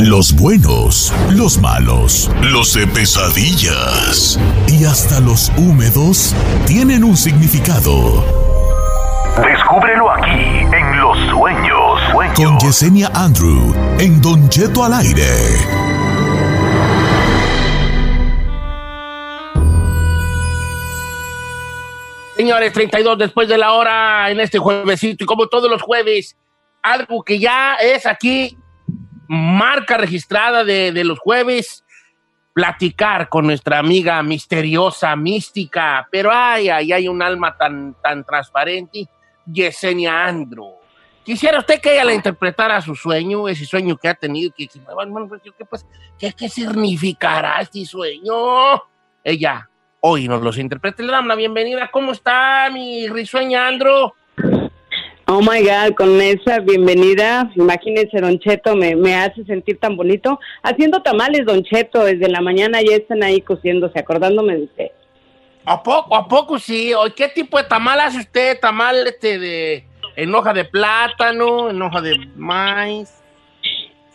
Los buenos, los malos, los de pesadillas y hasta los húmedos tienen un significado. Descúbrelo aquí en Los Sueños. Con Yesenia Andrew en Don Cheto al aire. Señores, 32 después de la hora en este juevesito y como todos los jueves, algo que ya es aquí marca registrada de, de los jueves, platicar con nuestra amiga misteriosa, mística, pero ay, ay, hay un alma tan, tan transparente, Yesenia Andro. Quisiera usted que ella le interpretara su sueño, ese sueño que ha tenido, que, pues, ¿qué, pues, ¿qué, ¿qué significará este sueño? Ella hoy nos los interpreta. Le damos la bienvenida. ¿Cómo está mi risueña Andro? Oh my God, con esa bienvenida, imagínense, Don Cheto, me, me hace sentir tan bonito. Haciendo tamales, Don Cheto, desde la mañana ya están ahí cociéndose, acordándome de usted. ¿A poco, a poco sí? ¿Qué tipo de tamal hace usted? ¿Tamal este de en hoja de plátano, en hoja de maíz?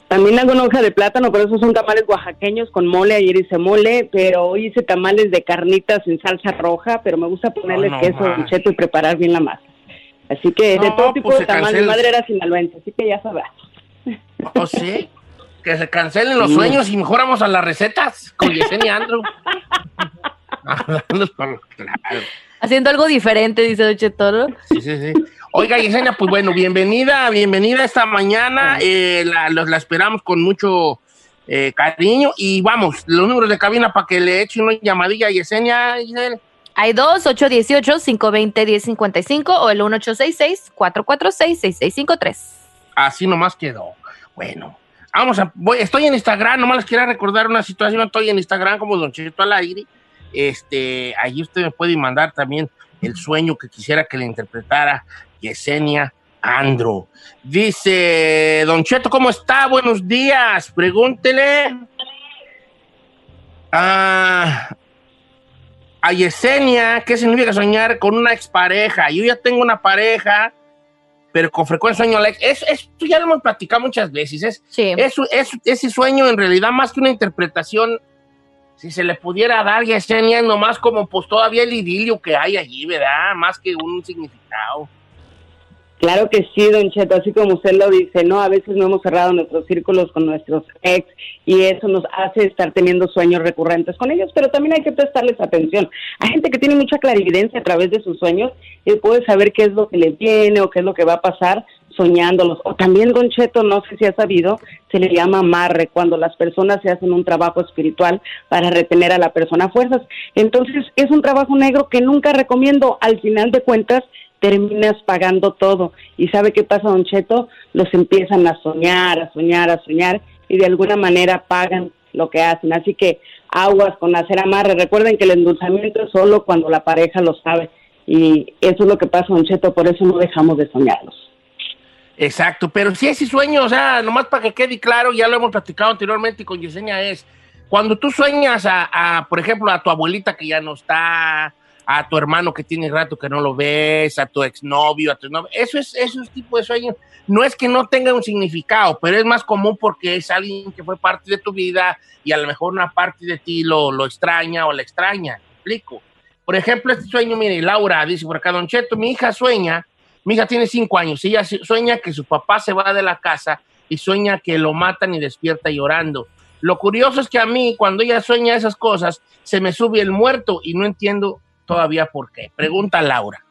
También hago en hoja de plátano, pero esos son tamales oaxaqueños con mole. Ayer hice mole, pero hoy hice tamales de carnitas en salsa roja, pero me gusta ponerle no, queso. Don Cheto, y preparar bien la masa. Así que de No, todo tipo pues de se tamal, mi madre era sinaloense, así que ya sabrás. ¿O sí? Que se cancelen los sueños y mejor vamos a las recetas con Yesenia Andrew. Hablando por- claro. Haciendo algo diferente, dice Don Chetoro. Sí, sí, sí. Oiga, Yesenia, pues bueno, bienvenida, bienvenida esta mañana. Eh, la, los- la esperamos con mucho eh, cariño. Y vamos, los números de cabina para que le eche una llamadilla a Yesenia. Giselle. Hay dos, 818-520-1055 o el 1866-446-6653. Así nomás quedó. Bueno, vamos a. Estoy en Instagram, nomás les quiero recordar una situación. Estoy en Instagram como Don Cheto al aire. Este, allí usted me puede mandar también el sueño que quisiera que le interpretara Yesenia Andro. Dice Don Cheto, ¿cómo está? Buenos días. Pregúntele. Ah, a Yesenia, ¿qué significa soñar con una expareja? Yo ya tengo una pareja pero con frecuencia sueño Alex. Es, esto ya lo hemos platicado muchas veces. Es, Sí. es, es- ese sueño en realidad más que una interpretación, si se le pudiera dar ya Yesenia, nomás como pues todavía el idilio que hay allí, ¿verdad? Más que un significado. Claro que sí, Don Cheto, así como usted lo dice, ¿no? A veces no hemos cerrado nuestros círculos con nuestros ex y eso nos hace estar teniendo sueños recurrentes con ellos, pero también hay que prestarles atención. Hay gente que tiene mucha clarividencia a través de sus sueños y puede saber qué es lo que le viene o qué es lo que va a pasar soñándolos. O también, Don Cheto, no sé si ha sabido, se le llama amarre, cuando las personas se hacen un trabajo espiritual para retener a la persona a fuerzas. Entonces, es un trabajo negro que nunca recomiendo. Al final de cuentas, terminas pagando todo. ¿Y sabe qué pasa, Don Cheto? Los empiezan a soñar, a soñar, a soñar y de alguna manera pagan lo que hacen. Así que aguas con hacer amarre. Recuerden que el endulzamiento es solo cuando la pareja lo sabe. Y eso es lo que pasa, Don Cheto, por eso no dejamos de soñarlos. Exacto, pero si ese sueño, o sea, nomás para que quede claro, ya lo hemos platicado anteriormente con Yesenia, es cuando tú sueñas a, a, por ejemplo, a tu abuelita que ya no está, a tu hermano que tiene rato que no lo ves, a tu exnovio, a tu novio, eso es, eso es tipo de sueño. No es que no tenga un significado, pero es más común porque es alguien que fue parte de tu vida y a lo mejor una parte de ti lo, lo extraña o la extraña. ¿Me explico? Por ejemplo, este sueño, mire, Laura dice por acá, Don Cheto, mi hija sueña mi hija tiene cinco años. Ella sueña que su papá se va de la casa y sueña que lo matan y despierta llorando. Lo curioso es que a mí, cuando ella sueña esas cosas, se me sube el muerto y no entiendo todavía por qué. Pregunta Laura.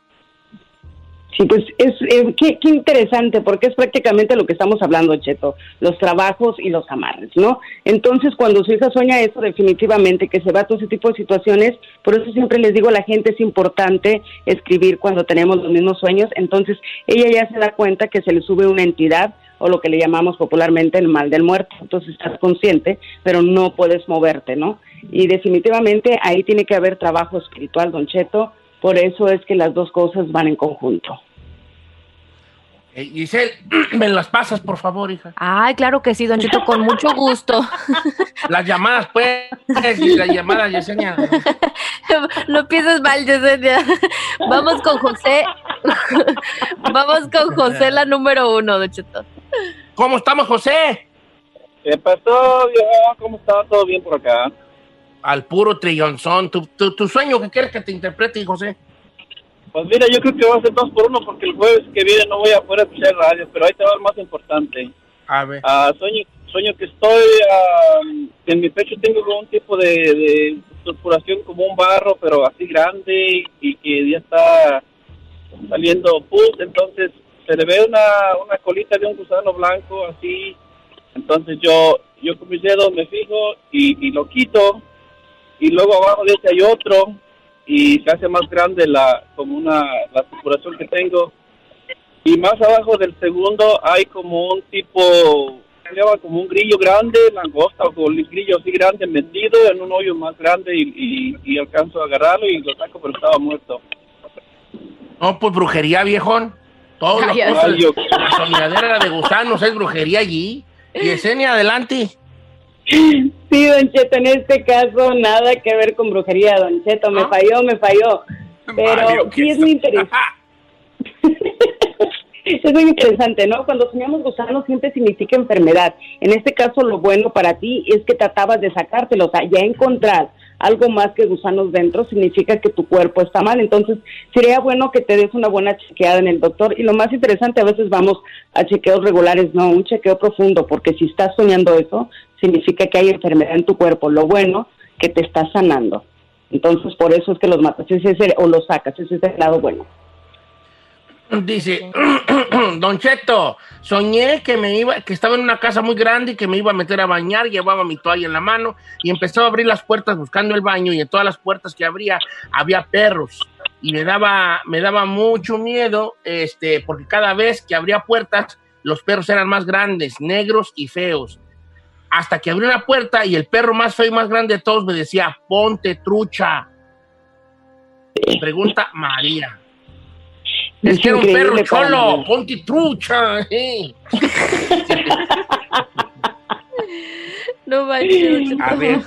Sí, pues es eh, qué, qué interesante, porque es prácticamente lo que estamos hablando, Cheto, los trabajos y los amarres, ¿no? Entonces, cuando su hija sueña eso, definitivamente que se va a todo ese tipo de situaciones, por eso siempre les digo a la gente, es importante escribir cuando tenemos los mismos sueños, entonces ella ya se da cuenta que se le sube una entidad o lo que le llamamos popularmente el mal del muerto, entonces estás consciente, pero no puedes moverte, ¿no? Y definitivamente ahí tiene que haber trabajo espiritual, Don Cheto, por eso es que las dos cosas van en conjunto. Eh, Giselle, ¿me las pasas, por favor, hija? Ay, claro que sí, Don Cheto, con mucho gusto. Las llamadas, pues, y las llamadas, Yesenia. No pienses mal, Yesenia. Vamos con José. Vamos con José, la número uno, Don Cheto. ¿Cómo estamos, José? ¿Qué pasó, viejo? ¿Cómo está? ¿Todo bien por acá? Al puro trillonzón. ¿Tu, tu, tu sueño que quieres que te interprete, José? Pues mira, yo creo que va a ser dos por uno porque el jueves que viene no voy a poder escuchar radio, pero ahí te va el más importante. A ver. Ah, sueño, sueño que estoy, ah, en mi pecho tengo como un tipo de, de como un barro, pero así grande y que ya está saliendo pus, entonces se le ve una, una colita de un gusano blanco así, entonces yo yo con mis dedos me fijo y, y lo quito. Y luego abajo de ese hay otro y se hace más grande la como una la que tengo. Y más abajo del segundo hay como un tipo se llama como un grillo grande langosta o un grillo así grande metido en un hoyo más grande y, y, y alcanzo a agarrarlo y lo saco pero estaba muerto. No, pues brujería, viejón. Todo lo La soñadera de gusanos es brujería allí. Yesenia, adelante. Sí, Don Cheto, en este caso nada que ver con brujería, Don Cheto, me ¿Ah? falló, me falló. Pero Mario, sí ¿qué es muy es? interesante. Es muy interesante, ¿no? Cuando soñamos gusanos siempre significa enfermedad. En este caso, lo bueno para ti es que tratabas de sacártelo. O sea, ya encontrar algo más que gusanos dentro significa que tu cuerpo está mal. Entonces, sería bueno que te des una buena chequeada en el doctor. Y lo más interesante, a veces vamos a chequeos regulares, no, un chequeo profundo, porque si estás soñando eso, significa que hay enfermedad en tu cuerpo. Lo bueno, que te estás sanando. Entonces, por eso es que los matas es el- o los sacas, ese es el lado bueno. Dice, Don Cheto, soñé que me iba, que estaba en una casa muy grande y que me iba a meter a bañar, llevaba mi toalla en la mano y empezaba a abrir las puertas buscando el baño y en todas las puertas que abría había perros y me daba, me daba mucho miedo, este, porque cada vez que abría puertas los perros eran más grandes, negros y feos. Hasta que abrí una puerta y el perro más feo y más grande de todos me decía, ponte trucha. Pregunta María. Es que era un perro cholo, ponte trucha. eh. No manches, Don Cheto. A ver,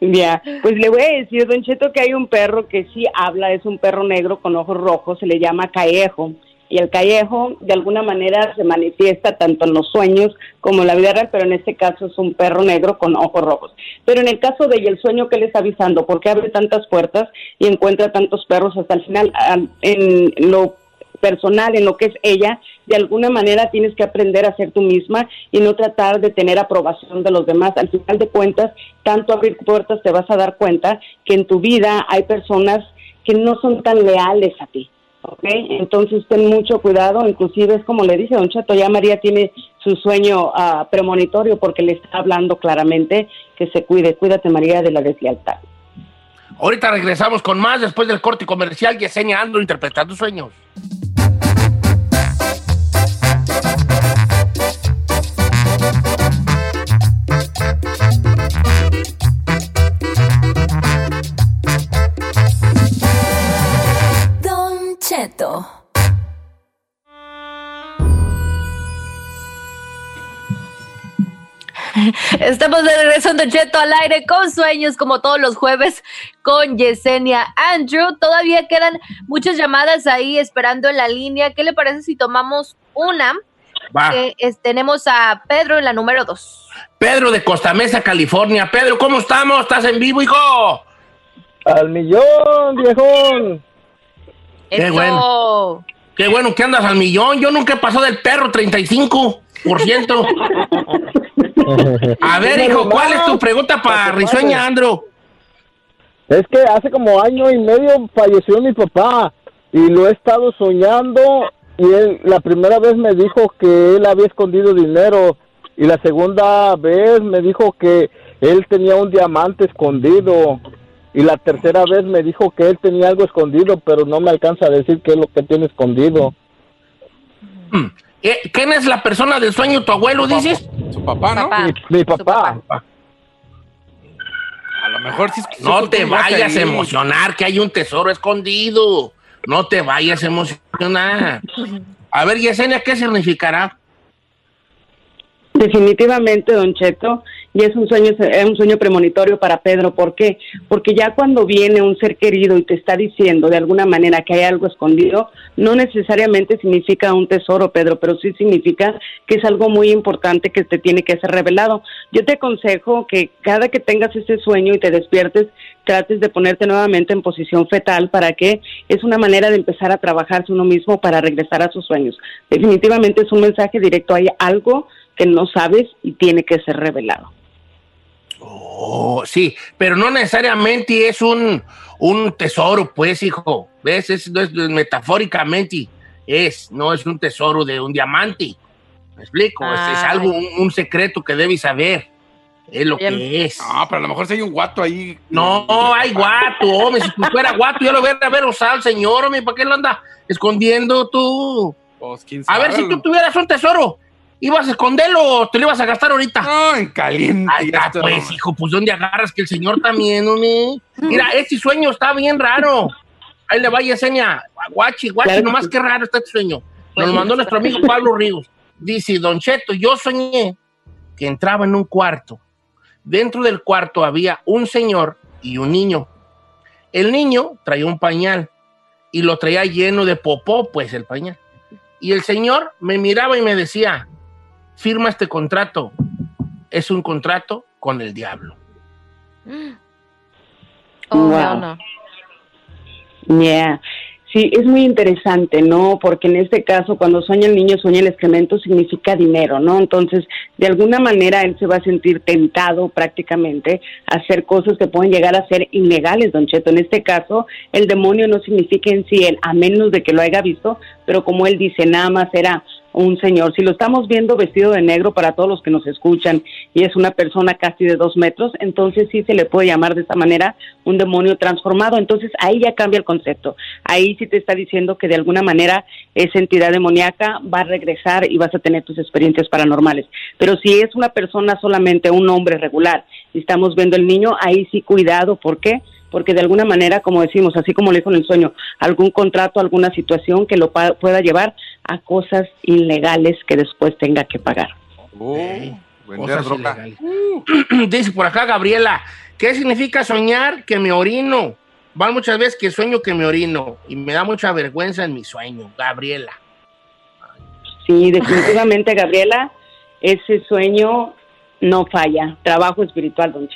Ya, pues le voy a decir, Don Cheto, que hay un perro que sí habla, es un perro negro con ojos rojos, se le llama callejo. Y el callejo, de alguna manera, se manifiesta tanto en los sueños como en la vida real, pero en este caso es un perro negro con ojos rojos. Pero en el caso de ella, el sueño que le está avisando, ¿por qué abre tantas puertas y encuentra tantos perros hasta el final? Ah, En lo personal, en lo que es ella, de alguna manera tienes que aprender a ser tú misma y no tratar de tener aprobación de los demás. Al final de cuentas, tanto abrir puertas te vas a dar cuenta que en tu vida hay personas que no son tan leales a ti. Entonces ten mucho cuidado, inclusive es como le dice Don Chato, ya María tiene su sueño ah, premonitorio porque le está hablando claramente que se cuide, cuídate María de la deslealtad. ahorita regresamos con más después del corte comercial. Yesenia ando interpretando sueños. Cheto. Estamos de regreso en Cheto al aire con sueños como todos los jueves con Yesenia Andrew. Todavía quedan muchas llamadas ahí esperando en la línea. ¿Qué le parece si tomamos una? Va. Es- tenemos a Pedro en la número dos. Pedro de Costa Mesa, California. Pedro, ¿cómo estamos? ¿Estás en vivo, hijo? al millón viejón Qué Eso. bueno. Qué bueno que andas al millón. Yo nunca he pasado del perro 35%. A ver, hijo, ¿cuál es tu pregunta para Risueña, Andrew? Es que hace como año y medio falleció mi papá y lo he estado soñando y él la primera vez me dijo que él había escondido dinero y la segunda vez me dijo que él tenía un diamante escondido y la tercera vez me dijo que él tenía algo escondido pero no me alcanza a decir qué es lo que tiene escondido. Mm. ¿Quién es la persona del sueño? ¿Tu abuelo, dices? Su papá, ¿no? Papá. Mi, papá. A lo mejor sí es No te vayas a emocionar que hay un tesoro escondido. No te vayas a emocionar. A ver, Yesenia, ¿qué significará? Definitivamente, Don Cheto, y es un sueño, es un sueño premonitorio para Pedro. ¿Por qué? Porque ya cuando viene un ser querido y te está diciendo de alguna manera que hay algo escondido, no necesariamente significa un tesoro, Pedro, pero sí significa que es algo muy importante que te tiene que ser revelado. Yo te aconsejo que cada que tengas ese sueño y te despiertes, trates de ponerte nuevamente en posición fetal para que es una manera de empezar a trabajarse uno mismo para regresar a sus sueños. Definitivamente es un mensaje directo, hay algo que no sabes y tiene que ser revelado. Oh, sí, pero no necesariamente es un, un tesoro, pues, hijo. ¿Ves? Es, no es- metafóricamente es, no es un tesoro de un diamante. ¿Me explico? Es, es algo, un, un secreto que debes saber. Es lo Bien. que es. No, pero a lo mejor si hay un guato ahí. No, hay guato, hombre. Si tú fuera guato, yo lo hubiera haber usado señor, hombre. ¿Para qué lo anda escondiendo tú? Pues, quién A ver, si tú tuvieras un tesoro, ¿ibas a esconderlo o te lo ibas a gastar ahorita? No, en caliente. Ya está, pues, no. hijo, pues ¿dónde agarras que el señor también, hombre? Mira, este sueño está bien raro. Ahí le va Yesenia. Guachi, guachi, Claro nomás qué raro está este sueño. Pues Nos sí, mandó nuestro amigo Pablo Ríos. Dice, Don Cheto, yo soñé que entraba en un cuarto. Dentro del cuarto había un señor y un niño. El niño traía un pañal y lo traía lleno de popó, pues el pañal. Y el señor me miraba y me decía, firma este contrato. Es un contrato con el diablo. Oh, Wow. no, no. Yeah. Sí, es muy interesante, ¿no? Porque en este caso, cuando sueña el niño, sueña el excremento, significa dinero, ¿no? Entonces, de alguna manera, él se va a sentir tentado prácticamente a hacer cosas que pueden llegar a ser ilegales, don Cheto. En este caso, el demonio no significa en sí él, a menos de que lo haya visto, pero como él dice, nada más era un señor. Si lo estamos viendo vestido de negro para todos los que nos escuchan y es una persona casi de dos metros, entonces sí se le puede llamar de esta manera un demonio transformado. Entonces ahí ya cambia el concepto. Ahí sí te está diciendo que de alguna manera esa entidad demoníaca va a regresar y vas a tener tus experiencias paranormales. Pero si es una persona solamente, un hombre regular, y estamos viendo el niño, ahí sí cuidado. ¿Por qué? porque de alguna manera, como decimos, así como le dijo en el sueño, algún contrato, alguna situación que lo pueda llevar a cosas ilegales que después tenga que pagar. Oh, vender cosas droga. ilegales. Dice por acá Gabriela, ¿qué significa soñar que me orino? Van muchas veces que sueño que me orino y me da mucha vergüenza en mi sueño, Gabriela. Sí, definitivamente, Gabriela, ese sueño no falla. Trabajo espiritual, don.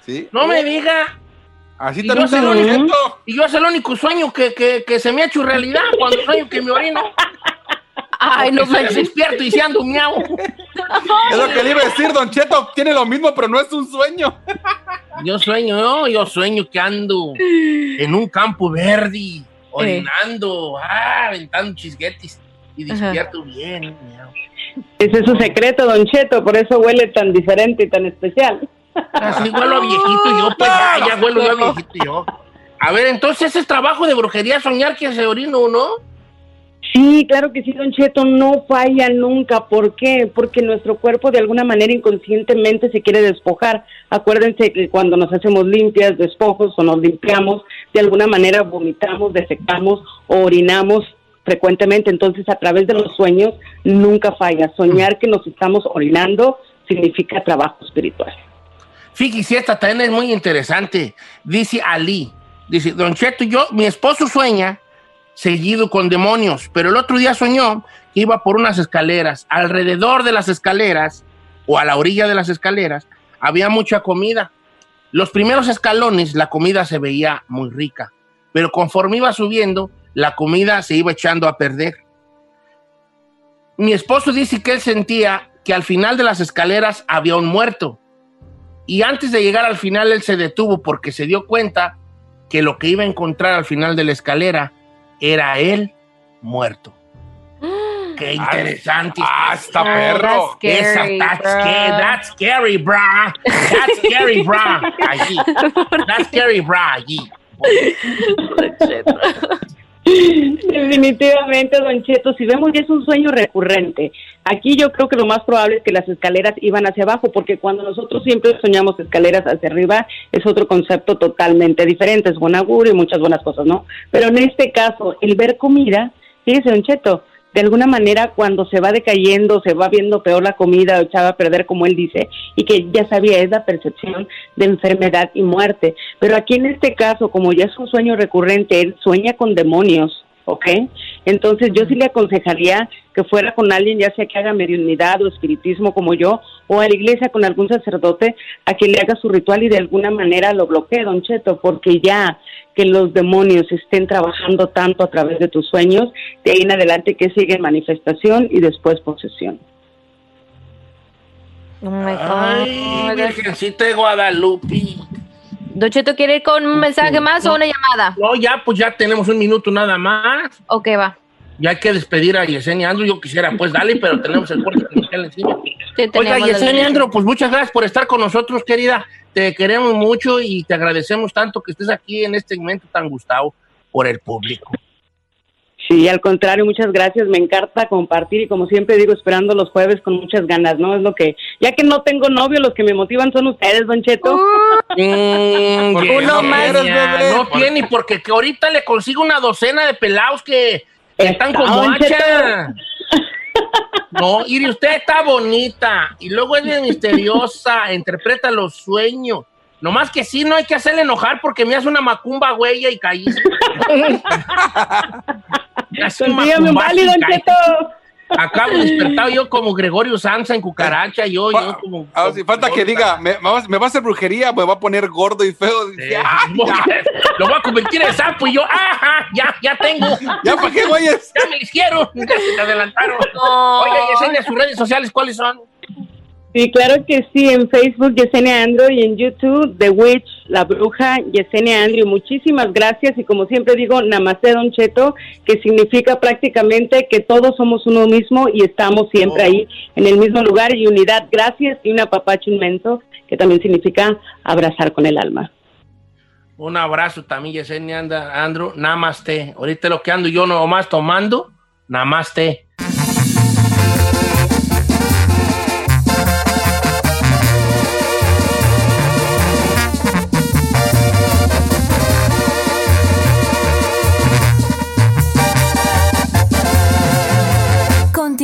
¿Sí? No me diga, Así Y también yo Don el Cheto. y yo es el único sueño que, que- que se me ha hecho realidad cuando sueño que me orino. Ay, no manches. despierto y se ando miau. Es lo que le iba a decir, Don Cheto. Tiene lo mismo, pero no es un sueño. Yo sueño, no, yo sueño que ando en un campo verde, orinando, ah, aventando chisguetis y Ajá. despierto bien. miau. Ese es su secreto, don Cheto, por eso huele tan diferente y tan especial. Así huelo a viejito yo, pues ya, ya huelo yo a viejito yo. A ver, entonces es trabajo de brujería soñar que se orino, ¿no? Sí, claro que sí, Don Cheto, no falla nunca. ¿Por qué? Porque nuestro cuerpo de alguna manera inconscientemente se quiere despojar. Acuérdense que cuando nos hacemos limpias, despojos o nos limpiamos, de alguna manera vomitamos, defecamos o orinamos frecuentemente. Entonces, a través de los sueños, nunca falla. Soñar que nos estamos orinando significa trabajo espiritual. Fíjese, esta también es muy interesante. Dice Ali, dice, Don Cheto, yo, mi esposo sueña seguido con demonios, pero el otro día soñó que iba por unas escaleras. Alrededor de las escaleras, o a la orilla de las escaleras, había mucha comida. Los primeros escalones, la comida se veía muy rica, pero conforme iba subiendo, la comida se iba echando a perder. Mi esposo dice que él sentía que al final de las escaleras había un muerto. Y antes de llegar al final, él se detuvo porque se dio cuenta que lo que iba a encontrar al final de la escalera era él muerto. Qué interesante. Ah, está Oh, perro. that's Esa, scary, that's, bro. scary, that's scary, brah. That's scary, brah. Allí. That's scary, brah. Allí. Definitivamente, Don Cheto, si vemos ya es un sueño recurrente. Aquí yo creo que lo más probable es que las escaleras iban hacia abajo, porque cuando nosotros siempre soñamos escaleras hacia arriba, es otro concepto totalmente diferente, es buen augurio y muchas buenas cosas, ¿no? Pero en este caso, el ver comida, fíjese, Don Cheto, de alguna manera cuando se va decayendo, se va viendo peor la comida o echaba a perder, como él dice, y que ya sabía, es la percepción de enfermedad y muerte. Pero aquí en este caso, como ya es un sueño recurrente, él sueña con demonios, ¿ok? Entonces yo sí le aconsejaría que fuera con alguien, ya sea que haga mediunidad o espiritismo como yo, o a la iglesia con algún sacerdote a que le haga su ritual y de alguna manera lo bloquee, don Cheto, porque ya que los demonios estén trabajando tanto a través de tus sueños, de ahí en adelante que sigue manifestación y después posesión. Oh my Ay. Virgencita de Guadalupe. Don Cheto, ¿quiere ir con un mensaje más o una llamada? No, ya, pues ya tenemos un minuto nada más. Ok, va. Ya hay que despedir a Yesenia Andrew. Yo quisiera, pues, dale, pero tenemos el corte comercial encima. Sí, Oiga, Yesenia Andrew, pues muchas gracias por estar con nosotros, querida. Te queremos mucho y te agradecemos tanto que estés aquí en este segmento tan gustado por el público. Sí, al contrario, muchas gracias. Me encanta compartir y como siempre digo, esperando los jueves con muchas ganas, ¿no? Es lo que, ya que no tengo novio, los que me motivan son ustedes, Don Cheto. Mm, ¿Por qué Yesenia, no bebé? No tiene, porque que ahorita le consigo una docena de pelados que que están Está, como hacha. No, y usted está bonita y luego es bien misteriosa, interpreta los sueños. Nomás que sí, no hay que hacerle enojar porque me hace una macumba huella y caí. Hace un y. Cheto. Acabo despertado yo como Gregorio Sanza en cucaracha, yo, yo Fa- como... Ah, sí, falta que diga, me, me va, me va a hacer brujería, me va a poner gordo y feo. Ah, Lo voy a convertir en sapo y yo, ajá, ya, ya tengo. ya, ¿para qué, güeyes? Ya me lo hicieron, ya se te adelantaron. No. Oye, Yesenia, sus redes sociales, ¿cuáles son? Sí, claro que sí, en Facebook Yesenia Andrew y en YouTube The Witch, la bruja Yesenia Andrew. Muchísimas gracias y como siempre digo, Namaste Don Cheto, que significa prácticamente que todos somos uno mismo y estamos siempre ahí en el mismo lugar y unidad. Gracias y un apapacho inmenso, que también significa abrazar con el alma. Un abrazo también, Yesenia Andrew. Namaste. Ahorita lo que ando yo nomás tomando, namaste.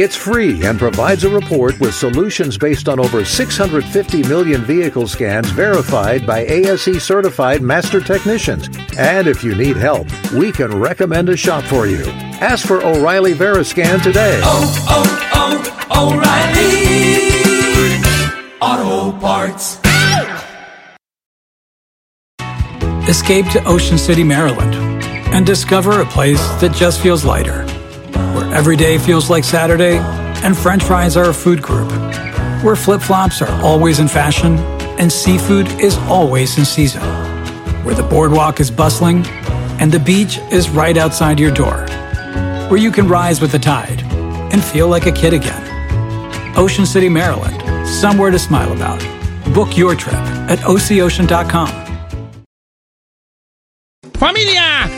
It's free and provides a report with solutions based on over 650 million vehicle scans verified by ASE certified master technicians. And if you need help, we can recommend a shop for you. Ask for O'Reilly Veriscan today. Oh, oh, oh, O'Reilly Auto Parts. Escape to Ocean City, Maryland, and discover a place that just feels lighter, where every day feels like Saturday and French fries are a food group, where flip flops are always in fashion and seafood is always in season, where the boardwalk is bustling and the beach is right outside your door, where you can rise with the tide and feel like a kid again. Ocean City, Maryland, somewhere to smile about. Book your trip at oceocean.com.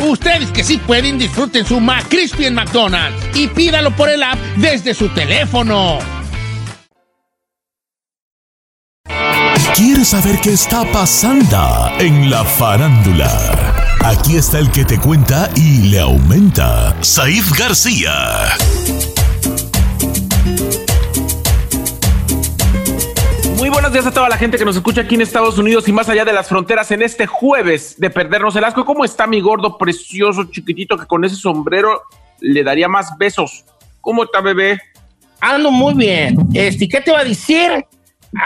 Ustedes que sí pueden, disfruten su McCrispy en McDonald's y pídalo por el app desde su teléfono. ¿Quieres saber qué está pasando en la farándula? Aquí está el que te cuenta y le aumenta, Saif García. Muy buenos días a toda la gente que nos escucha aquí en Estados Unidos y más allá de las fronteras en este jueves de perdernos el asco. ¿Cómo está mi gordo precioso chiquitito que con ese sombrero le daría más besos? ¿Cómo está bebé? Ando muy bien. Este, ¿qué te va a decir?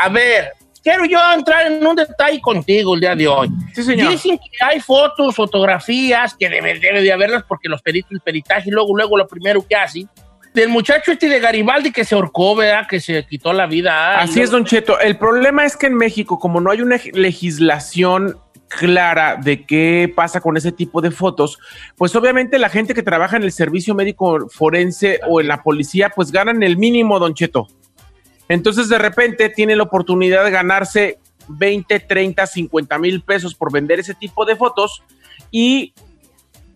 A ver, quiero yo entrar en un detalle contigo el día de hoy. Sí, señor. Dicen que hay fotos, fotografías, que debe, debe de haberlas porque los peritos, el peritaje, y luego, luego lo primero que hacen, del muchacho este de Garibaldi que se ahorcó, ¿verdad? Que se quitó la vida. Así es, Don Cheto. El problema es que en México, como no hay una legislación clara de qué pasa con ese tipo de fotos, pues obviamente la gente que trabaja en el servicio médico forense o en la policía, pues ganan el mínimo, Don Cheto. Entonces de repente tiene la oportunidad de ganarse 20, 30, 50 mil pesos por vender ese tipo de fotos y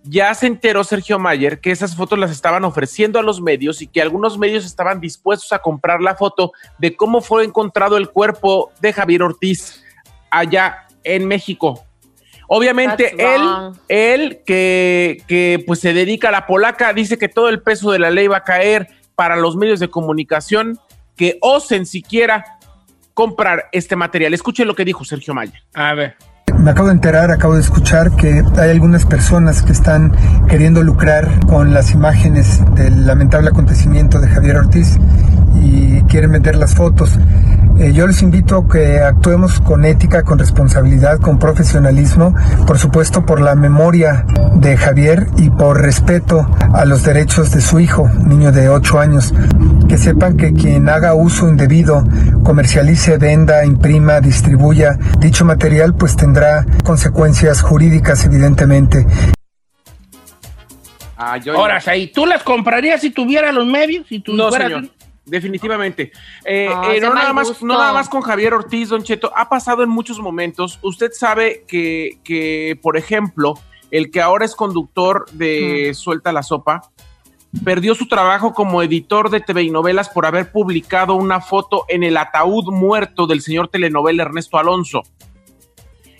ya se enteró Sergio Mayer que esas fotos las estaban ofreciendo a los medios y que algunos medios estaban dispuestos a comprar la foto de cómo fue encontrado el cuerpo de Javier Ortiz allá en México. Obviamente él, él que, que pues se dedica a la polaca, dice que todo el peso de la ley va a caer para los medios de comunicación que osen siquiera comprar este material. Escuche lo que dijo Sergio Mayer. A ver. Me acabo de enterar, acabo de escuchar que hay algunas personas que están queriendo lucrar con las imágenes del lamentable acontecimiento de Javier Ortiz y quieren vender las fotos. Eh, yo les invito a que actuemos con ética, con responsabilidad, con profesionalismo, por supuesto por la memoria de Javier y por respeto a los derechos de su hijo, niño de 8 años. Que sepan que quien haga uso indebido, comercialice, venda, imprima, distribuya dicho material, pues tendrá consecuencias jurídicas, evidentemente. Ah, Ahora, ahí, ¿tú las comprarías si tuviera los medios? Si tú No, fueras- señor. Definitivamente. Eh, Ah, eh, nada más, no nada más con Javier Ortiz, Don Cheto. Ha pasado en muchos momentos. Usted sabe que, que, por ejemplo, el que ahora es conductor de Suelta la Sopa, perdió su trabajo como editor de TV y novelas por haber publicado una foto en el ataúd muerto del señor telenovela Ernesto Alonso.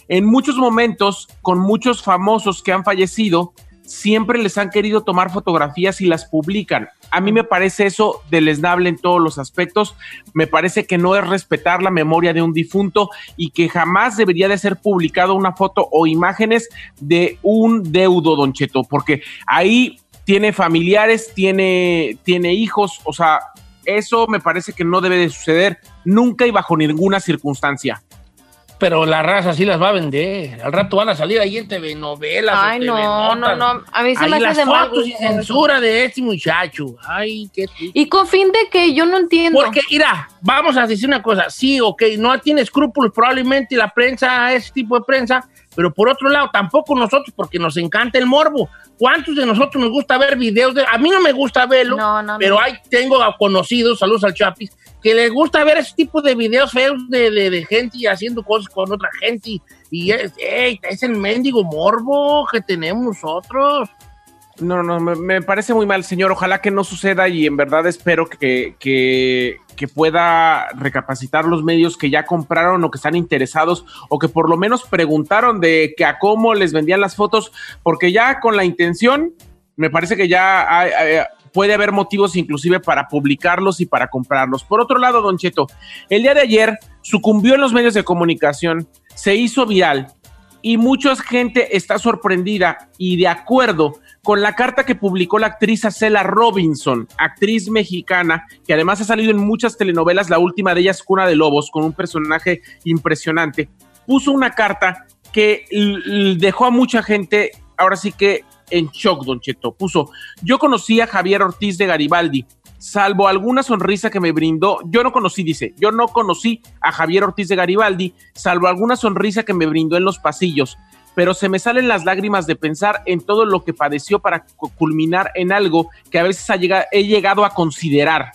En muchos momentos, con muchos famosos que han fallecido, siempre les han querido tomar fotografías y las publican. A mí me parece eso deleznable en todos los aspectos. Me parece que no es respetar la memoria de un difunto y que jamás debería de ser publicado una foto o imágenes de un deudo, Don Cheto, porque ahí tiene familiares, tiene, tiene hijos, o sea, eso me parece que no debe de suceder nunca y bajo ninguna circunstancia. Pero la raza sí las va a vender. Al rato van a salir ahí en TV novelas. o Ay, TV no, no, notas. no. A mí se Ahí me hace las de mal fotos y gusto. censura de este muchacho. Ay, qué Y con fin de que yo no entiendo. Porque, mira, vamos a decir una cosa. Sí, ok, no tiene escrúpulos probablemente la prensa, ese tipo de prensa, pero por otro lado, tampoco nosotros, porque nos encanta el morbo. ¿Cuántos de nosotros nos gusta ver videos? De, a mí no me gusta verlo, pero no. hay, tengo a conocidos, saludos al Chapis, que les gusta ver ese tipo de videos feos de, de, de gente haciendo cosas con otra gente. Y, es, ey, es el mendigo morbo que tenemos nosotros. No, no, me, me parece muy mal, señor. Ojalá que no suceda y en verdad espero que, que, que pueda recapacitar los medios que ya compraron o que están interesados o que por lo menos preguntaron de que a cómo les vendían las fotos, porque ya con la intención, me parece que ya puede haber motivos inclusive para publicarlos y para comprarlos. Por otro lado, Don Cheto, el día de ayer sucumbió en los medios de comunicación, se hizo viral y mucha gente está sorprendida y de acuerdo con la carta que publicó la actriz Acela Robinson, actriz mexicana, que además ha salido en muchas telenovelas, la última de ellas Cuna de Lobos, con un personaje impresionante. Puso una carta que dejó a mucha gente, ahora sí que en shock, Don Cheto. Puso, yo conocí a Javier Ortiz de Garibaldi. salvo alguna sonrisa que me brindó, yo no conocí, dice, yo no conocí a Javier Ortiz de Garibaldi, salvo alguna sonrisa que me brindó en los pasillos, pero se me salen las lágrimas de pensar en todo lo que padeció para cu- culminar en algo que a veces he llegado a considerar,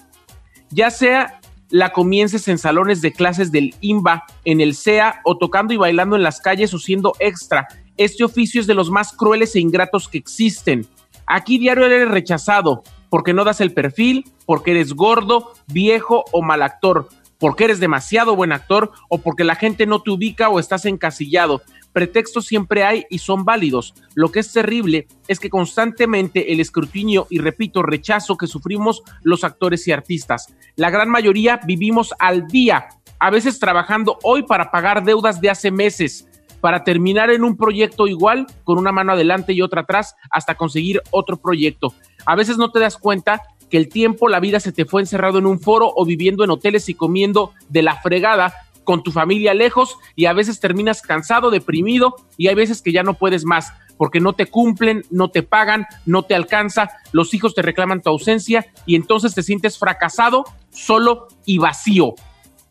ya sea la comiences en salones de clases del IMBA, en el SEA o tocando y bailando en las calles o siendo extra. Este oficio es de los más crueles e ingratos que existen. Aquí diario eres rechazado porque no das el perfil, porque eres gordo, viejo o mal actor, porque eres demasiado buen actor o porque la gente no te ubica o estás encasillado. Pretextos siempre hay y son válidos. Lo que es terrible es que constantemente el escrutinio y repito, rechazo que sufrimos los actores y artistas. La gran mayoría vivimos al día, a veces trabajando hoy para pagar deudas de hace meses, para terminar en un proyecto igual, con una mano adelante y otra atrás, hasta conseguir otro proyecto. A veces no te das cuenta que el tiempo, la vida se te fue encerrado en un foro o viviendo en hoteles y comiendo de la fregada con tu familia lejos y a veces terminas cansado, deprimido y hay veces que ya no puedes más porque no te cumplen, no te pagan, no te alcanza, los hijos te reclaman tu ausencia y entonces te sientes fracasado, solo y vacío.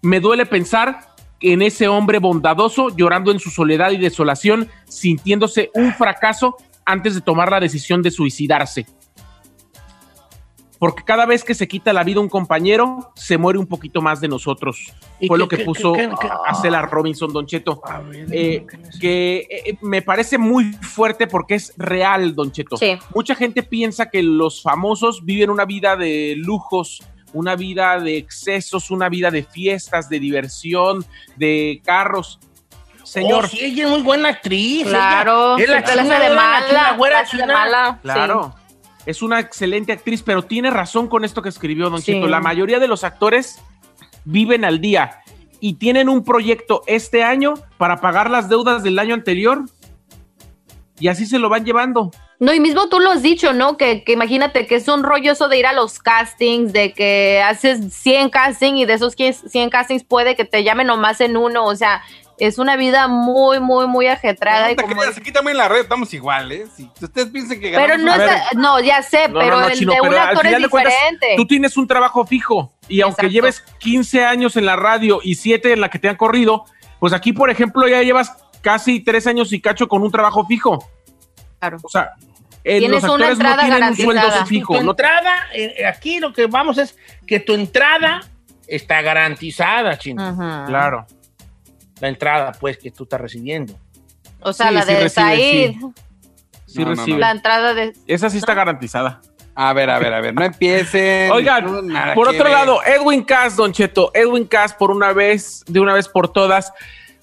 Me duele pensar en ese hombre bondadoso llorando en su soledad y desolación, sintiéndose un fracaso antes de tomar la decisión de suicidarse. Porque cada vez que se quita la vida un compañero, se muere un poquito más de nosotros. ¿Y Fue qué- lo que qué- puso qué- a Cela Robinson, Don Cheto. Eh, que eh, me parece muy fuerte porque es real, Don Cheto. Sí. Mucha gente piensa que los famosos viven una vida de lujos, una vida de excesos, una vida de fiestas, de diversión, de carros. Señor. Oh, sí, ella es muy buena actriz. Claro, ella es la china, de la mala, china güera la de china. mala. Claro. Es una excelente actriz, pero tiene razón con esto que escribió Don Sí. Cheto. La mayoría de los actores viven al día y tienen un proyecto este año para pagar las deudas del año anterior. Y así se lo van llevando. No, y mismo tú lo has dicho, ¿no? Que, que imagínate que es un rollo eso de ir a los castings, de que haces 100 castings y de esos 100 castings puede que te llamen nomás en uno. O sea, es una vida muy, muy, muy ajetrada. y No te como- creas, aquí también en la red estamos iguales. Si ustedes piensan que Pero ganamos no una- está, no, ya sé, No, pero no, no, el Chino, de un pero actor es cuentas, diferente. Tú tienes un trabajo fijo y aunque Exacto. lleves 15 años en la radio y 7 en la que te han corrido, pues aquí, por ejemplo, ya llevas casi 3 años y cacho con un trabajo fijo. Claro. O sea, eh, Tienes los una actores no entrada tienen un fijo. Tu no- entrada, eh, aquí lo que vamos es que tu entrada está garantizada, chino. Claro. La entrada, pues, que tú estás recibiendo. O sea, Sí, la sí de Said, sí. Sí No, no, recibe. la entrada de... Esa sí está garantizada. A ver, a ver, a ver, no empiecen. Oigan, nada por otro ver. lado, Edwin Cass, Don Cheto, Edwin Cass, por una vez, de una vez por todas,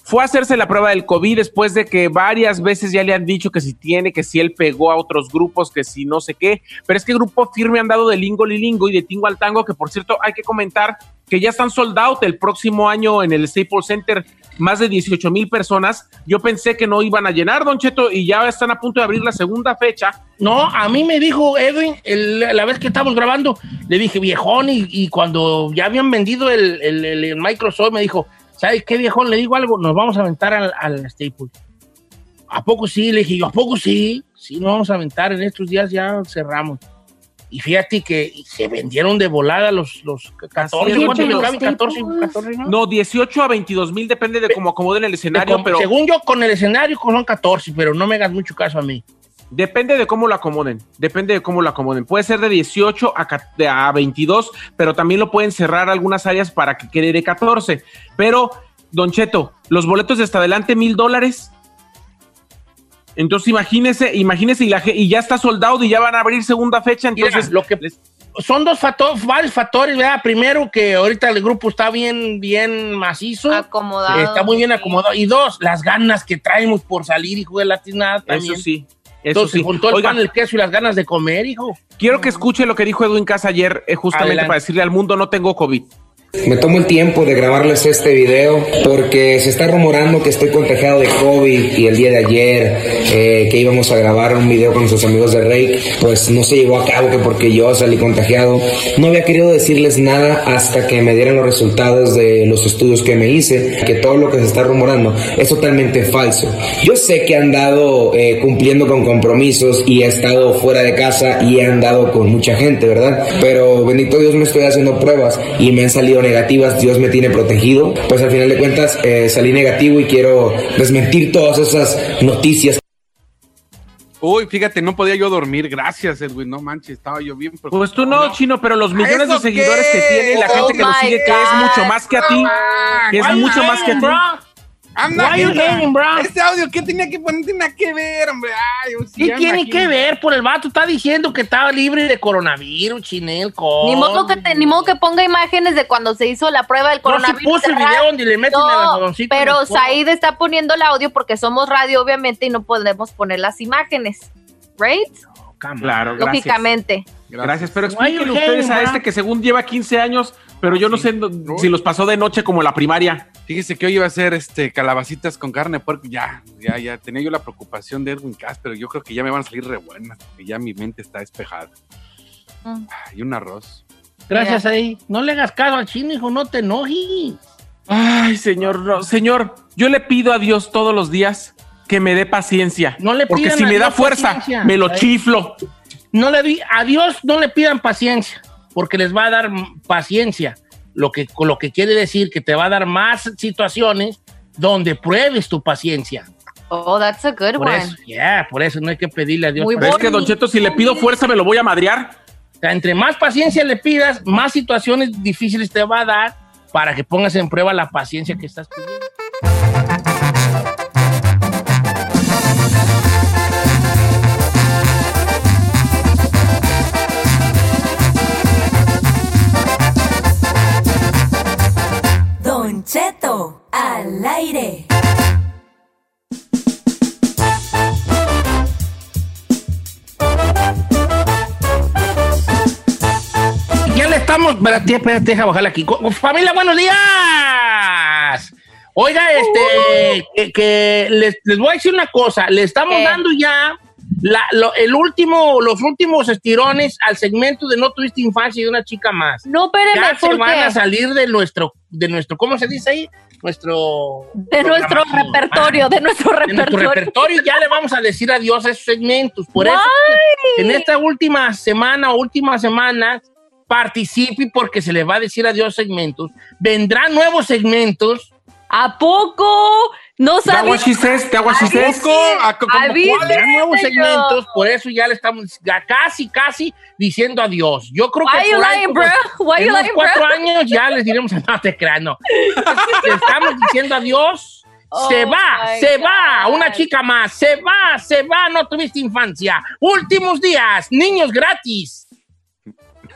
fue a hacerse la prueba del COVID después de que varias veces ya le han dicho que si tiene, que si él pegó a otros grupos, que si no sé qué. Pero es que Grupo Firme han dado de Lingo Lilingo y de Tingo al Tango, que por cierto hay que comentar que ya están sold out el próximo año en el Staples Center, más de 18 mil personas. Yo pensé que no iban a llenar, Don Cheto, y ya están a punto de abrir la segunda fecha. No, a mí me dijo Edwin, el- la vez que estábamos grabando, le dije, viejón, y, cuando ya habían vendido el- el Microsoft, me dijo, ¿sabes qué, viejón? Le digo algo, nos vamos a aventar al, al Staples. ¿A poco sí? Le dije yo, ¿a poco sí? Sí, nos vamos a aventar, en estos días ya cerramos. Y fíjate que se vendieron de volada los, los 14, es, ¿cuántos pero le caben? los 14, Staples. 14, ¿no? No, 18 a 22 mil, depende de cómo acomoden el escenario, pero Según yo, con el escenario son 14, pero no me hagas mucho caso a mí. Depende de cómo lo acomoden, depende de cómo lo acomoden. Puede ser de 18 a, a 22, pero también lo pueden cerrar algunas áreas para que quede de 14. Pero, Don Cheto, los boletos de hasta adelante, mil dólares. Entonces imagínese, imagínese y, la y ya está soldado y ya van a abrir segunda fecha. Mira, Entonces, lo que son dos factores, varios factores, ¿verdad? Primero, que ahorita el grupo está bien, bien macizo. Acomodado. Está muy bien acomodado. Y dos, las ganas que traemos por salir, hijo de la tiznada también. eso sí. Eso Entonces, sí. juntó el Oiga, pan, el queso y las ganas de comer, hijo. quiero que escuche lo que dijo Edwin Casa ayer, eh, justamente Adelante. para decirle al mundo no tengo COVID. Me tomo el tiempo de grabarles este video porque se está rumorando que estoy contagiado de COVID y el día de ayer eh, que íbamos a grabar un video con nuestros amigos de Rake, pues no se llevó a cabo que porque yo salí contagiado. No había querido decirles nada hasta que me dieran los resultados de los estudios que me hice, que todo lo que se está rumorando es totalmente falso. Yo sé que he andado eh, cumpliendo con compromisos y he estado fuera de casa y he andado con mucha gente, ¿verdad? Pero bendito Dios me estoy haciendo pruebas y me han salido negativas, Dios me tiene protegido. Pues al final de cuentas eh, salí negativo y quiero desmentir todas esas noticias. Uy, fíjate, no podía yo dormir. Gracias, Edwin. No manches, estaba yo bien preocupado. Pues tú no, Chino, pero los millones de ¿Eso seguidores qué? que tiene y la gente que lo Oh sigue, que es mucho más que a ti, que es mucho más que a ti. Anda, Why you bro? Este audio, ¿qué tenía que poner? Tiene que ver, hombre. Ay, sí ¿Qué tiene que ver? Por el vato está diciendo que estaba libre de coronavirus, chinel. Ni modo, que te- ni modo que ponga imágenes de cuando se hizo la prueba del No se coronavirus. puso el ¿verdad? video donde le meten el No, algodoncito pero. Said está poniendo el audio porque somos radio, obviamente, y no podemos poner las imágenes. ¿Right? Claro, gracias. Lógicamente. Gracias, pero explíquenle ustedes a este que según lleva 15 años, pero yo no sé no- si los pasó de noche como la primaria. Fíjese que hoy iba a ser este calabacitas con carne de puerco. Ya, ya, ya. Tenía yo la preocupación de Edwin Cass, pero yo creo que ya me van a salir re buenas, porque ya mi mente está despejada. Mm. Y un arroz. Gracias ahí. No le hagas caso al chino, hijo, no te enojes. Ay, señor, no, señor, yo le pido a Dios todos los días que me dé paciencia. No le porque si me da fuerza, paciencia. me lo chiflo. No le di, a Dios no le pidan paciencia, porque les va a dar paciencia. Lo que, lo que quiere decir que te va a dar más situaciones donde pruebes tu paciencia. Oh, that's a good Por one. eso, yeah, por eso no hay que pedirle a Dios. Muy es que, Don Cheto, si le pido fuerza, me lo voy a madrear. O sea, entre más paciencia le pidas, más situaciones difíciles te va a dar para que pongas en prueba la paciencia que estás pidiendo. Al aire. Ya le estamos. Espérate, espérate, deja bajarle aquí. Familia, buenos días. Oiga, este, que, que les, les voy a decir una cosa. Le estamos dando ya la- lo- el último, los últimos estirones al segmento de No Tuviste Infancia y una chica más. No, espéreme, Ya se ¿por van a salir de nuestro, de nuestro, ¿cómo se dice ahí? Nuestro. De nuestro repertorio, Ah, de nuestro de nuestro repertorio. repertorio ya le vamos a decir adiós a esos segmentos. Por eso, en esta última semana o últimas semanas, participe porque se le va a decir adiós a segmentos. Vendrán nuevos segmentos. ¿A poco? No Te hago sabía. chistes, te hago chistes. Poco, a- como Avise, cuál? Vendrán nuevos segmentos. Por eso ya le estamos ya casi, casi diciendo adiós. Yo creo Why que you por lying, como bro? Why en you unos lying, cuatro bro? años ya les diremos, no te creas, no. Le estamos diciendo adiós. se Oh va, se va, God. una chica más, se va, se va, no tuviste infancia. Últimos días, niños gratis.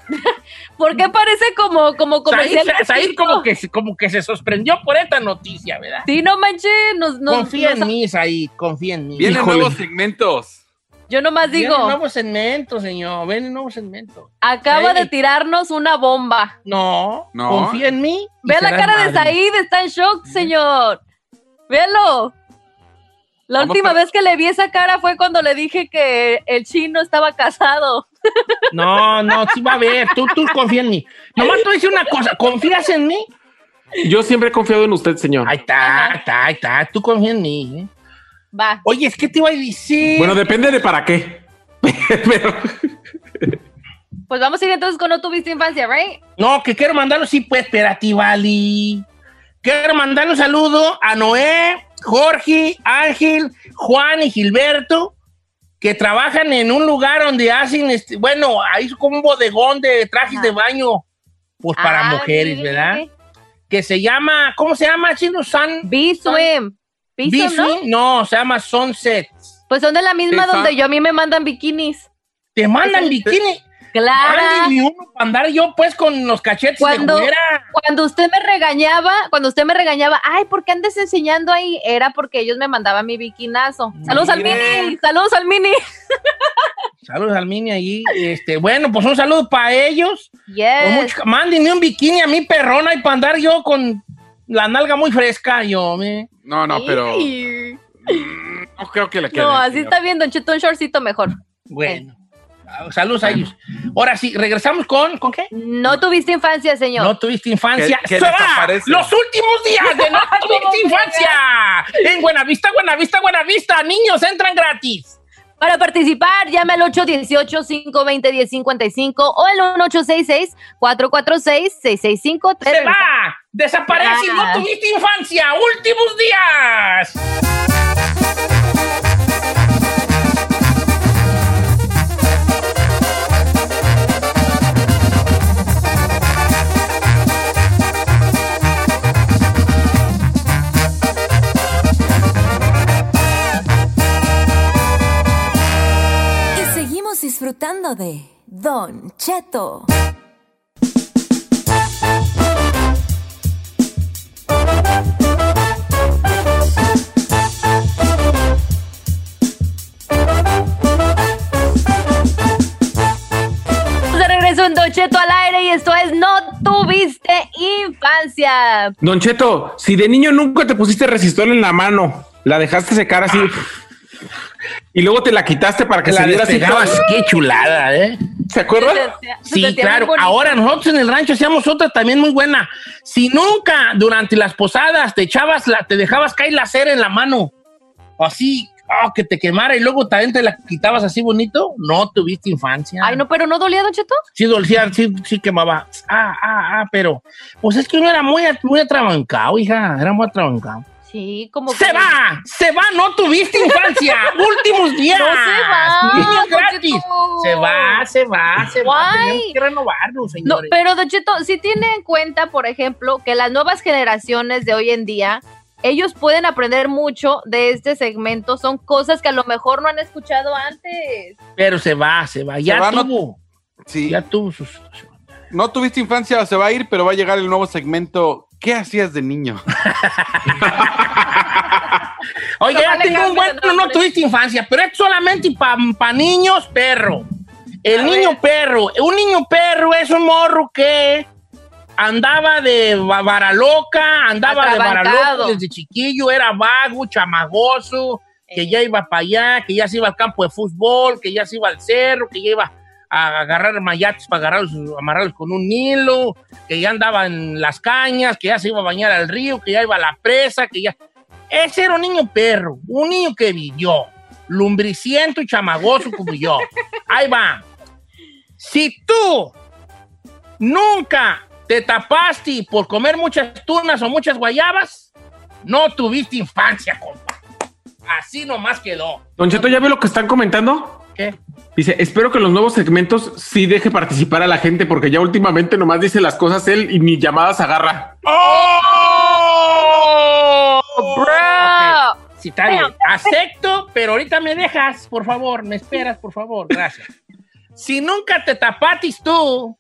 ¿Por qué parece como, como comercial? Said, como que, se- como que se sorprendió por esta noticia, ¿verdad? Sí, no manches. Nos, nos- confía nos- en mí, Said, confía en mí. Vienen Híjole. nuevos segmentos. Yo nomás Vienen digo, nuevos segmentos, señor, vienen nuevos segmentos. acaba Ey. de tirarnos una bomba. No, No. confía en mí. Ve la cara de. Said, está en shock, señor. Véalo. La Vamos última para- vez que le vi esa cara fue cuando le dije que el chino estaba casado. No, no, sí va a ver, tú, tú confía en mí. Nomás te voy a decir una cosa, ¿confías en mí? Yo siempre he confiado en usted, señor. Ahí está, ahí está, ahí está, tú confía en mí. ¿eh? Va. Oye, es que te iba a decir. Bueno, depende de para qué. Pero, Pues vamos a ir entonces con No Tuviste Infancia, ¿right? No, que quiero mandarlo, sí, pues, espérate, Vali. Quiero mandarle un saludo a Noé, Jorge, Ángel, Juan y Gilberto, que trabajan en un lugar donde hacen, este, bueno, ahí es como un bodegón de trajes Ajá. de baño, pues para Ah, mujeres. ¿verdad? Que se llama, ¿cómo se llama, chino? Sun, B-Swim. ¿no? Swim? No, se llama Sunset. Pues son de la misma donde yo a mí me mandan bikinis. Te mandan Ese- Clara. Mándeme uno para andar yo, pues, con los cachetes Cuando, de cuando usted me regañaba, cuando usted me regañaba, ay, ¿por qué andes enseñando ahí? Era porque ellos me mandaban mi bikinazo. Saludos al mini, saludos al mini. Saludos al mini ahí. Este, bueno, pues un saludo para ellos. Yes. Con mucho- mándenme un bikini a mi perrona y para andar yo con la nalga muy fresca, yo, me. No, no, pero Ay. no creo que le quede. No, así señor. está bien, Don Cheto, un shortcito mejor. Bueno. Ah, Saludos a ellos. Ahora sí, regresamos con, ¿con qué? No tuviste infancia, señor. No tuviste infancia. ¡Se va! Los últimos días de no tuviste ¿Cómo infancia. En Buenavista, Buenavista, Buenavista. Niños, entran gratis. Para participar, llame al 818-520-1055 o el 1866-446-6653. ¡Se va! Desaparece y no tuviste infancia. Últimos días. Disfrutando de Don Cheto. De regreso en Don Cheto al aire y esto es No tuviste infancia. Don Cheto, si de niño nunca te pusiste resistor en la mano, la dejaste secar así y luego te la quitaste para que la se así. despegabas. Qué chulada, ¿eh? ¿Se acuerdan? Sí, claro. Ahora nosotros en el rancho hacíamos otra también muy buena. Si nunca durante las posadas te echabas la, te dejabas caer la cera en la mano, o así, oh, que te quemara y luego también te la quitabas así bonito, no tuviste infancia. Ay, no, pero no dolía, Don Cheto. Sí, dolía, sí, sí quemaba. Ah, ah, ah, pero, pues es que uno era muy, muy atrabancado, hija, era muy atrabancado. Sí, como ¡Se que- va! ¡Se va! ¡No tuviste infancia! ¡Últimos días! No se va, ¡Niños Don gratis! Se va, se va, se va. Tenemos que renovarnos, No, señores. pero Don Cheto, sí tiene en cuenta, por ejemplo, que las nuevas generaciones de hoy en día, ellos pueden aprender mucho de este segmento. Son cosas que a lo mejor no han escuchado antes. Pero se va, se va. Ya va, no- tuvo. Sí. Ya tuvo sus. No tuviste infancia, se va a ir, pero va a llegar el nuevo segmento. ¿Qué hacías de niño? Oye, No ya vale tengo un buen. No, nombre. tuviste infancia, pero es solamente para niños perro. El A niño ver. perro. Un niño perro es un morro que andaba de va- varaloca, andaba de varaloco desde chiquillo, era vago, chamagoso, que ya iba para allá, que ya se iba al campo de fútbol, que ya se iba al cerro, que ya iba a agarrar mayates para agarrarlos, amarrarlos con un hilo, que ya andaba en las cañas, que ya se iba a bañar al río, que ya iba a la presa, que ya... Ese era un niño perro, un niño que vivió, lumbriciento y chamagoso como yo. Ahí va. Si tú nunca te tapaste por comer muchas tunas o muchas guayabas, no tuviste infancia, compa. Así nomás quedó. Don Cheto, ¿ya ve lo que están comentando? ¿Qué? Dice, espero que los nuevos segmentos sí deje participar a la gente porque ya últimamente nomás dice las cosas él y ni llamadas agarra. ¡Oh! Bro. Sí, está bien. Acepto, pero ahorita me dejas, por favor. Me esperas, por favor. Gracias. Si nunca te tapatis tú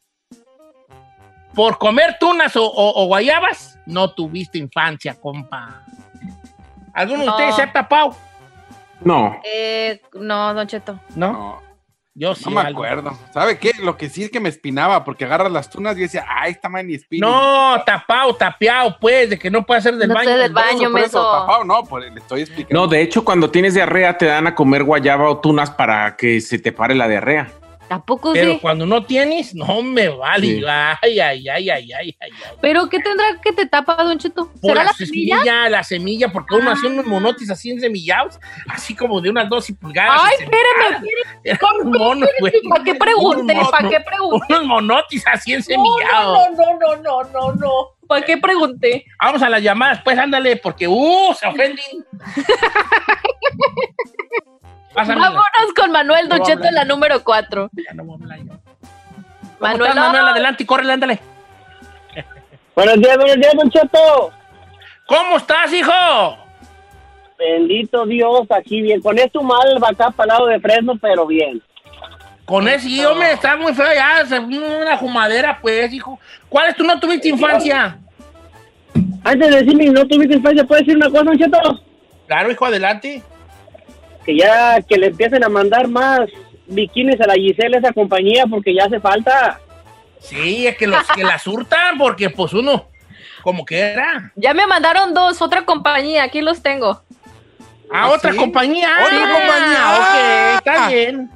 por comer tunas o, o- o guayabas, no tuviste infancia, compa. ¿Alguno de No. ustedes se ha tapado? No. Eh, no, Don Cheto. ¿No? No, Yo sí. no me algo. acuerdo. ¿Sabe qué? Lo que sí es que me espinaba porque agarras las tunas y decía, ay, esta man ni espina. No, tapado, tapeado, pues, de que no puede hacer del No baño. sé del Por eso, baño, por eso, menso. tapado, no, pues le estoy explicando. No, de hecho, cuando tienes diarrea te dan a comer guayaba o tunas para que se te pare la diarrea. Tampoco Pero cuando no tienes, no me vale. Sí. Ay, ay, ay, ay, ay, ay. ¿Pero qué tendrá que te tapa, Don Cheto? Por ¿Será la, la semilla? semilla, la semilla, porque uno Ah. hacía unos monotes así ensemillados, así como de unas 12 pulgadas. Ay, espérame, güey. ¿Para qué pregunté? Unos ¿Para qué pregunté? Unos monotes así No, ensemillados. no, no, no, no, no, no. ¿Para qué pregunté? Vamos a las llamadas, pues ándale, porque, uh, se ofenden. Vámonos con Manuel No Cheto habla. en la número 4. Ya no voy a hablar yo. ¿Cómo Manuel, estás, Manuel? no. Adelante, córrele, ándale. Buenos días, buenos días, Don Cheto. ¿Cómo estás, hijo? Bendito Dios, aquí bien. Con esto mal va acá para el lado de Fresno, pero bien. Con ese, y yo me está muy feo ya, una fumadera, pues, hijo. ¿Cuál es tu no tuviste infancia? Antes de decirme no tuviste infancia, ¿puedes decir una cosa, Don Cheto? Claro, hijo, adelante. Que ya que le empiecen a mandar más bikinis a la Giselle, esa compañía, porque ya hace falta. Sí, es que los que la surtan, porque pues uno, como que era. Ya me mandaron dos, otra compañía, aquí los tengo. Ah, otra compañía. Otra Ah, compañía. Ok, está bien.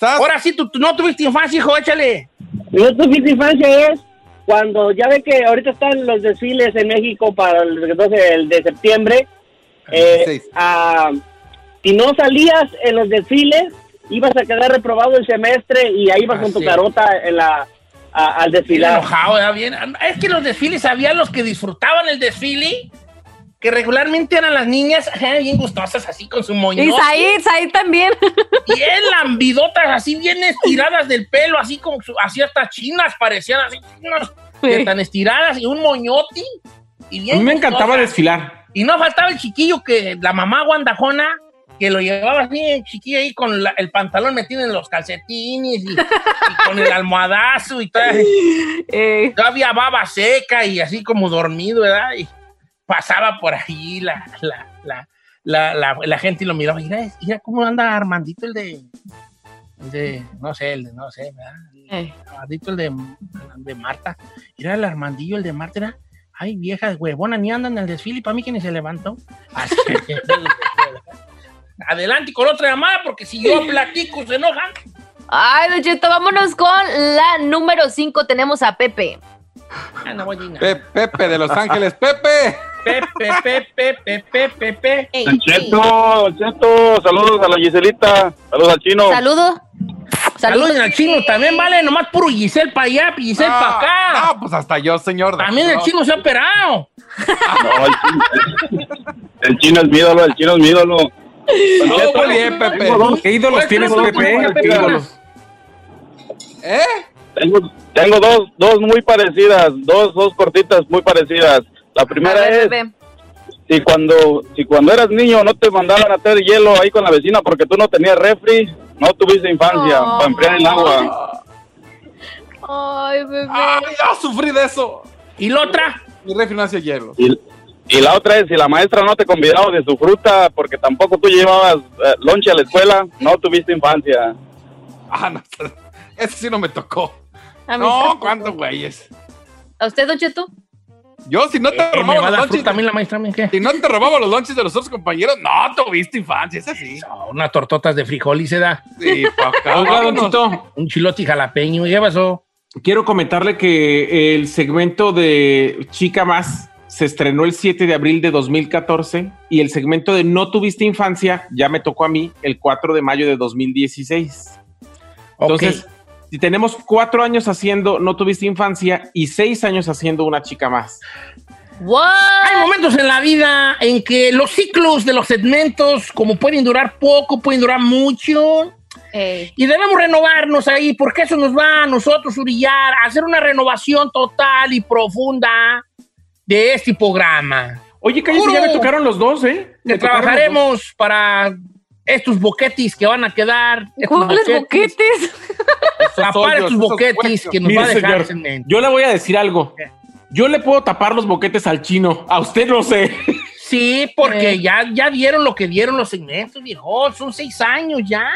Ahora sí, tú, tú no tuviste infancia, hijo, échale. No tuviste infancia es cuando ya ve que ahorita están los desfiles en México para el 12 el de septiembre. eh, ah, si no salías en los desfiles, ibas a quedar reprobado el semestre y ahí ibas con tu sí. carota en la, a- al Bien desfilar. enojado. Bien. Es que los desfiles había los que disfrutaban el desfile, que regularmente eran las niñas ajá, bien gustosas, así con su moño. Y Said, Said también. Bien lambidotas, así bien estiradas del pelo, así como su- así hasta chinas, parecían así, chinas, de tan estiradas, y un moñoti. Y A mí me encantaba desfilar. Y no faltaba el chiquillo que la mamá guandajona que lo llevaba así, chiquillo ahí con la- el pantalón metido en los calcetines y, y con el almohadazo y todo. Eh. Todavía baba seca y así como dormido, ¿verdad? Y pasaba por ahí la, la, la, la, la- la gente y lo miraba. Mira, mira cómo anda Armandito el de, el de, no sé, el de, no sé, ¿verdad? Eh. Armandito el de, de Marta. Mira el Armandillo, el de Marta, era, ay, vieja huevona, ni andan en el desfile y para mí que ni se levantó. Así. Adelante con otra llamada, porque si yo platico se enojan. Ay, Don Cheto, vámonos con la número 5. Tenemos a Pepe. Ah, no. Pe- Pepe de Los Ángeles, Pepe. Pepe, Pepe, Pepe, Pepe. Don Cheto, Don Cheto, saludos a la Giselita, saludos al chino. Saludo. Saluden al chino, también vale, nomás puro Giselle para allá, Giselle para acá. No, pues hasta yo, señor. También el No. chino se ha operado. No, el, chino, el chino es mi ídolo, el chino es mi ídolo. Muy bien, Pepe. ¿Qué ídolos tienes, tengo dos Pepe? ¿Eh? Tengo, tengo dos, dos muy parecidas, dos, dos cortitas muy parecidas. La primera A ver, es, si cuando, si cuando eras niño no te mandaban a hacer hielo ahí con la vecina porque tú no tenías refri, no tuviste infancia Oh. para enfriar el agua. Ay, bebé. Ay, yo sufrí de eso. ¿Y la otra? Mi refri no hacía hielo. Y, y la otra es, si la maestra no te convidaba de su fruta porque tampoco tú llevabas eh, lonche a la escuela, no tuviste infancia. Ah, no. Ese sí no me tocó. A mí No. ¿cuántos güeyes? ¿A usted, Don Cheto? Yo, si no te Eh, me robaba los a mí la maestra, ¿me? Si no te robaba los lonches de los otros compañeros, no tuviste infancia, es así. Unas tortotas de frijol y se da. Sí, pa' acá. Oiga, Don vámonos. Cheto, Un chilote y jalapeño, ¿y qué pasó? quiero comentarle que el segmento de Chica Más se estrenó el 7 de abril de 2014 y el segmento de No tuviste infancia ya me tocó a mí el 4 de mayo de 2016. Entonces, si tenemos cuatro años haciendo No tuviste infancia y seis años haciendo Una Chica Más. Hay momentos en la vida en que los ciclos de los segmentos, como pueden durar poco, pueden durar mucho. Ey. Y debemos renovarnos ahí, porque eso nos va a nosotros orillar a hacer una renovación total y profunda de este programa. Oye, cállese, ya me tocaron los dos, ¿eh? Me Que tocaron trabajaremos para estos boquetes que van a quedar. ¿Cuáles boquetes? Tapar estos huecos. que nos Mire, va a dejar señor, yo le voy a decir algo. Yo le puedo tapar los boquetes al chino. A usted no sé. Sí, porque ya, ya dieron lo que dieron los segmentos, viejo. Son seis años ya.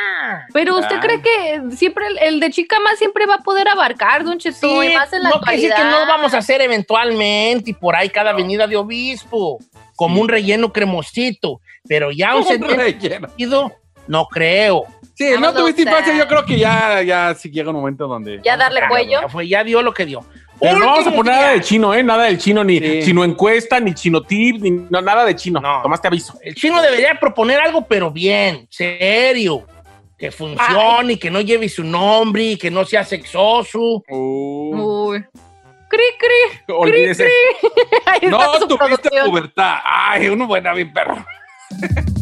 Pero usted cree que siempre el, el de chica más siempre va a poder abarcar, Don Cheto, Sí, y más en la no quiere decir que actualidad. no lo vamos a hacer eventualmente y por ahí cada avenida de obispo, como un relleno cremosito, pero ya un seguido, no creo. Sí, Ya no tuviste infancia, yo creo que ya, ya sí llega un momento donde... Ya darle cuello. Ya, fue, ya dio lo que dio. Pero no vamos a poner día. nada de chino, ¿eh? Nada del chino, ni Sí. chino encuesta, ni chino tip, ni no, nada de chino. No. Tomaste aviso. El chino debería proponer algo, pero bien, serio. Que funcione, y que no lleve su nombre, y que no sea sexoso. Uh, Uy. Cri, cri. olvídese. Ahí está No tuviste pubertad. Ay, uno buena bien perro.